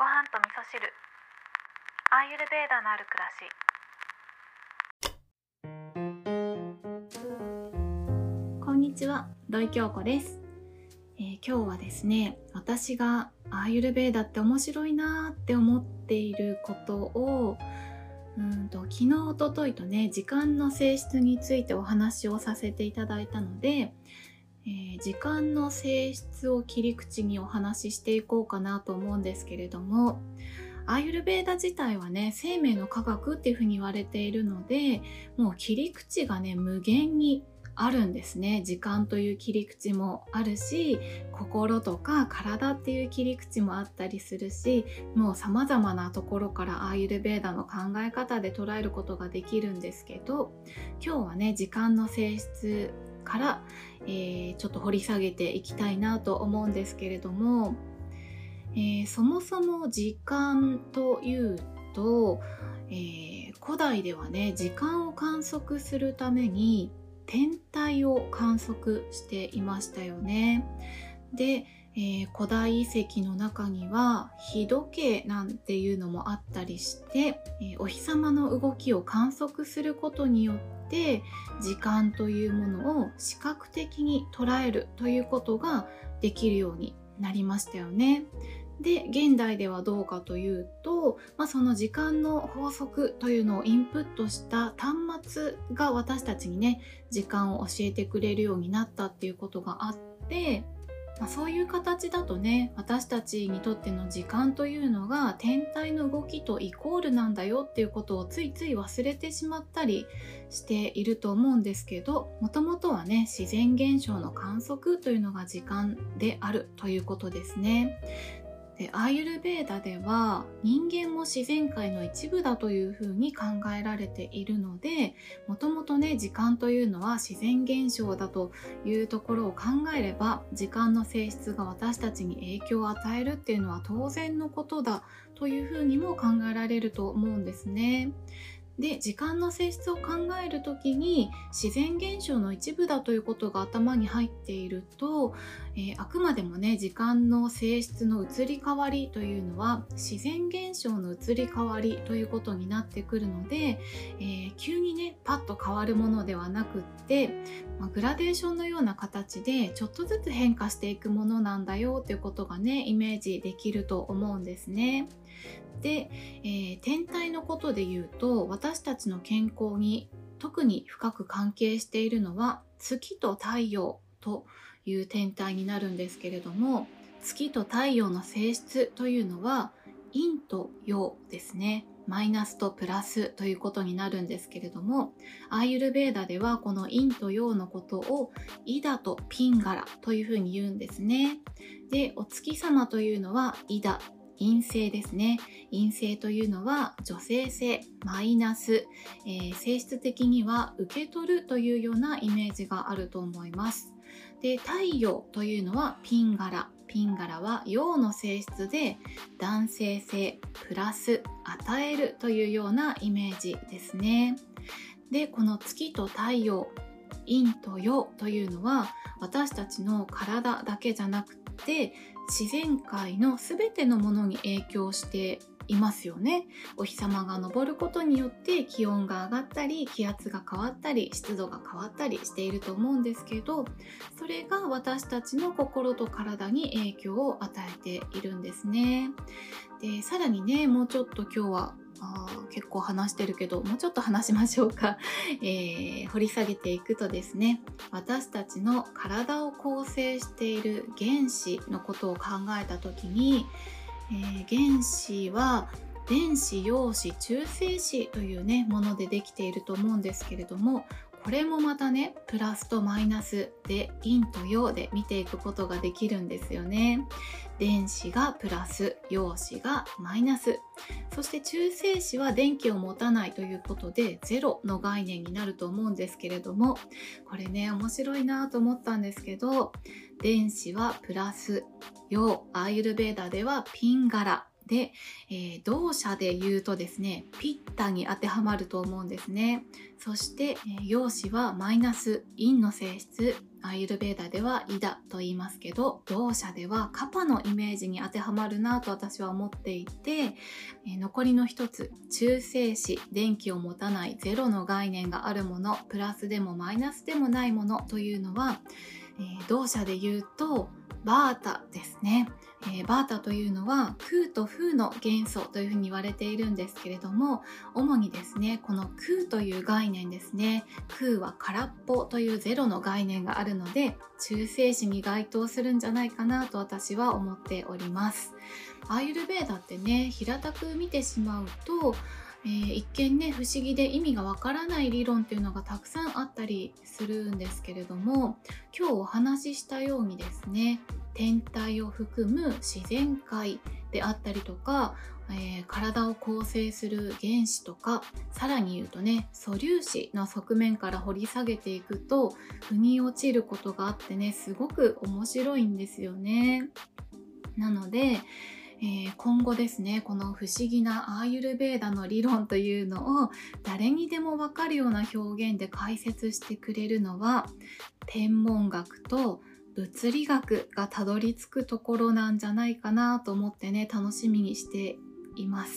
ご飯と味噌汁。アーユルベーダのある暮らし。こんにちは、土井京子です、えー今日はですね、私がアーユルベーダって面白いなって思っていることをうんと昨日一昨日とね時間の性質についてお話をさせていただいたので、えー時間の性質を切り口にお話ししていこうかなと思うんですけれどもアーユルベーダ自体はね生命の科学っていうふうに言われているのでもう切り口がね無限にあるんですね。時間という切り口もあるし心とか体っていう切り口もあったりするしもう様々なところからアーユルベーダの考え方で捉えることができるんですけど今日はね時間の性質から、えーちょっと掘り下げていきたいなと思うんですけれども、えーそもそも時間というと、えー古代ではね時間を観測するために天体を観測していましたよね。で、えー古代遺跡の中には日時計なんていうのもあったりして、えーお日様の動きを観測することによってて時間というものを視覚的に捉えるということができるようになりましたよね。で現代ではどうかというと、まあ、その時間の法則というのをインプットした端末が私たちにね時間を教えてくれるようになったっていうことがあって、まあ、そういう形だとね私たちにとっての時間というのが天体の動きとイコールなんだよっていうことをついつい忘れてしまったりしていると思うんですけどもともとはね自然現象の観測というのが時間であるということですね。でアーユルベーダでは人間も自然界の一部だというふうに考えられているのでもともとね時間というのは自然現象だというところを考えれば時間の性質が私たちに影響を与えるっていうのは当然のことだというふうにも考えられると思うんですね。で時間の性質を考える時に自然現象の一部だということが頭に入っていると、えーあくまでもね時間の性質の移り変わりというのは自然現象の移り変わりということになってくるので、えー急にねパッと変わるものではなくって、まあグラデーションのような形でちょっとずつ変化していくものなんだよということがねイメージできると思うんですね。で、えー天体のことで言うと私たちの健康に特に深く関係しているのは月と太陽という天体になるんですけれども月と太陽の性質というのは陰と陽ですね。マイナスとプラスということになるんですけれどもアーユルベーダではこの陰と陽のことをイダとピンガラというふうに言うんですね。でお月様というのはイダ陰性ですね。陰性というのは女性性マイナス、えー性質的には受け取るというようなイメージがあると思います。で太陽というのはピンガラピンガラは陽の性質で男性性プラス与えるというようなイメージですね。でこの月と太陽陰と陽というのは私たちの体だけじゃなくて自然界の全てのものに影響していますよね。お日様が昇ることによって気温が上がったり気圧が変わったり湿度が変わったりしていると思うんですけどそれが私たちの心と体に影響を与えているんですね。でさらにねもうちょっと今日はあ結構話してるけどもうちょっと話しましょうか、えー掘り下げていくとですね私たちの体を構成している原子のことを考えた時に、えー原子は電子陽子中性子というねものでできていると思うんですけれどもこれもまたねプラスとマイナスで陰と陽で見ていくことができるんですよね。電子がプラス陽子がマイナス。そして中性子は電気を持たないということでゼロの概念になると思うんですけれどもこれね面白いなと思ったんですけど電子はプラス陽アーユルベーダではピンガラで、えー、同社で言うとですねピッタに当てはまると思うんですね。そして、えー、陽子はマイナス陰の性質アイルベーダではイダと言いますけど同社ではカパのイメージに当てはまるなと私は思っていて、え、残りの一つ中性子電気を持たないゼロの概念があるものプラスでもマイナスでもないものというのは、えー、同社で言うとバータですね、えー、バータというのは空と風の元素というふうに言われているんですけれども主にですねこの空という概念ですね。空は空っぽというゼロの概念があるので中性子に該当するんじゃないかなと私は思っております。アーユルベーダってね平たく見てしまうとえー、一見ね不思議で意味がわからない理論っていうのがたくさんあったりするんですけれども今日お話ししたようにですね天体を含む自然界であったりとか、えー、体を構成する原子とかさらに言うとね素粒子の側面から掘り下げていくと腑に落ちることがあってねすごく面白いんですよね。なのでえー、今後ですねこの不思議なアーユルベーダの理論というのを誰にでも分かるような表現で解説してくれるのは天文学と物理学がたどり着くところなんじゃないかなと思ってね楽しみにしています。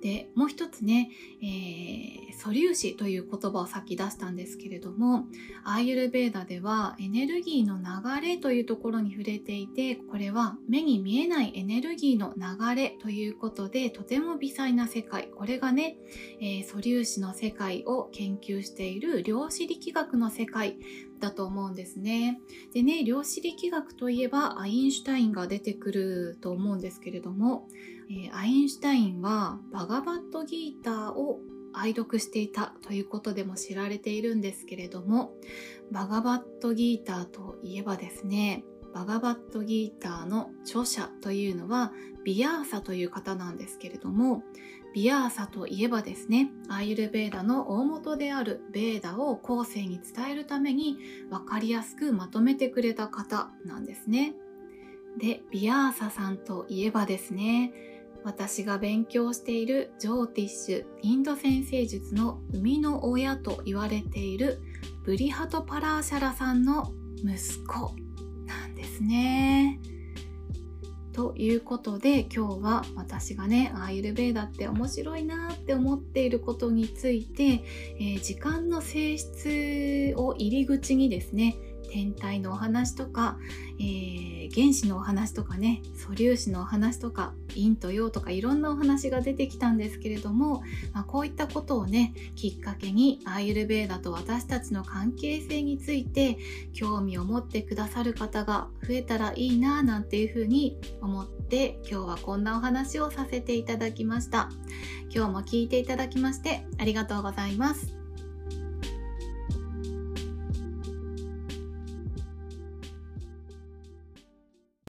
でもう一つね、えー、素粒子という言葉をさっき出したんですけれどもアーユルベーダではエネルギーの流れというところに触れていてこれは目に見えないエネルギーの流れということでとても微細な世界。これがね、えー、素粒子の世界を研究している量子力学の世界。だと思うんですね。でね、量子力学といえばアインシュタインが出てくると思うんですけれども、えー、アインシュタインはバガバットギーターを愛読していたということでも知られているんですけれどもバガバットギーターといえばですねバガバットギーターの著者というのはビヤーサという方なんですけれどもビヤーサといえばですねアイルベーダの大元であるベーダを後世に伝えるために分かりやすくまとめてくれた方なんですね。でビヤーサさんといえばですね私が勉強しているジョーティッシュインド先生術の生みの親と言われているブリハト・パラーシャラさんの息子。ですね。ということで今日は私がねアーユルベーダって面白いなって思っていることについて、えー、時間の性質を入り口にですね天体のお話とか、えー、原子のお話とかね素粒子のお話とか陰と陽とかいろんなお話が出てきたんですけれども、まあ、こういったことをねきっかけにアーユルベーダと私たちの関係性について興味を持ってくださる方が増えたらいいななんていうふうに思って今日はこんなお話をさせていただきました。今日も聞いていただきましてありがとうございます。